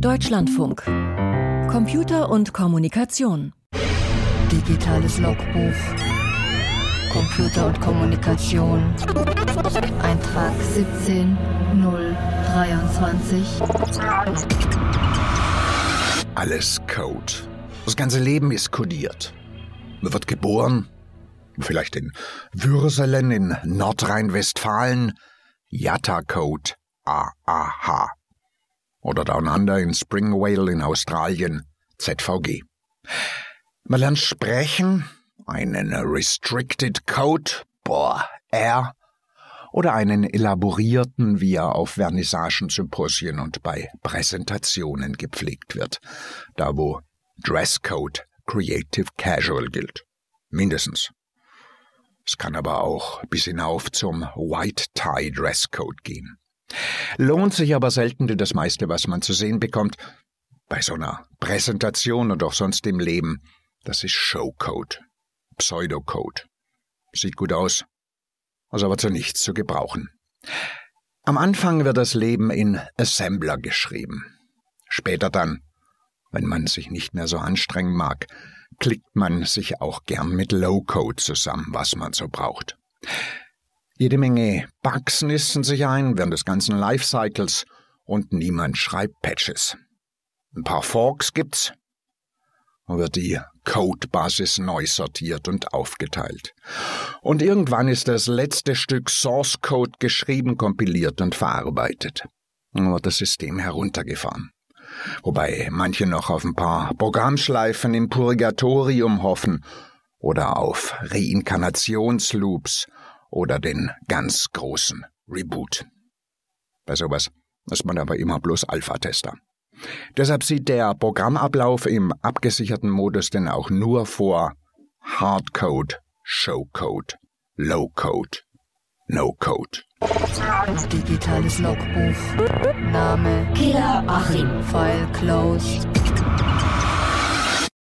Deutschlandfunk. Computer und Kommunikation. Digitales Logbuch. Computer und Kommunikation. Eintrag 17023. Alles Code. Das ganze Leben ist kodiert. Man wird geboren, vielleicht in Würselen in Nordrhein-Westfalen, Yatta-Code AAH. Oder Down Under in Springvale in Australien, ZVG. Man lernt sprechen, einen Restricted Code, boah, R, oder einen elaborierten, wie er auf Vernissagen, Symposien und bei Präsentationen gepflegt wird, da wo Dresscode Creative Casual gilt. Mindestens. Es kann aber auch bis hinauf zum White Tie Dresscode gehen. Lohnt sich aber selten, denn das meiste, was man zu sehen bekommt, bei so einer Präsentation und auch sonst im Leben, das ist Showcode, Pseudocode. Sieht gut aus, ist aber zu nichts zu gebrauchen. Am Anfang wird das Leben in Assembler geschrieben. Später dann, wenn man sich nicht mehr so anstrengen mag, klickt man sich auch gern mit Low-Code zusammen, was man so braucht. Jede Menge Bugs nisten sich ein während des ganzen Lifecycles und niemand schreibt Patches. Ein paar Forks gibt's, wird die Codebasis neu sortiert und aufgeteilt. Und irgendwann ist das letzte Stück Source Code geschrieben, kompiliert und verarbeitet. Dann wird das System heruntergefahren. Wobei manche noch auf ein paar Programmschleifen im Purgatorium hoffen oder auf Reinkarnationsloops oder den ganz großen Reboot. Bei sowas ist man aber immer bloß Alpha-Tester. Deshalb sieht der Programmablauf im abgesicherten Modus denn auch nur vor Hardcode, Showcode, Lowcode, No-Code. Digitales Logbuch. Name Killer Achim. File closed.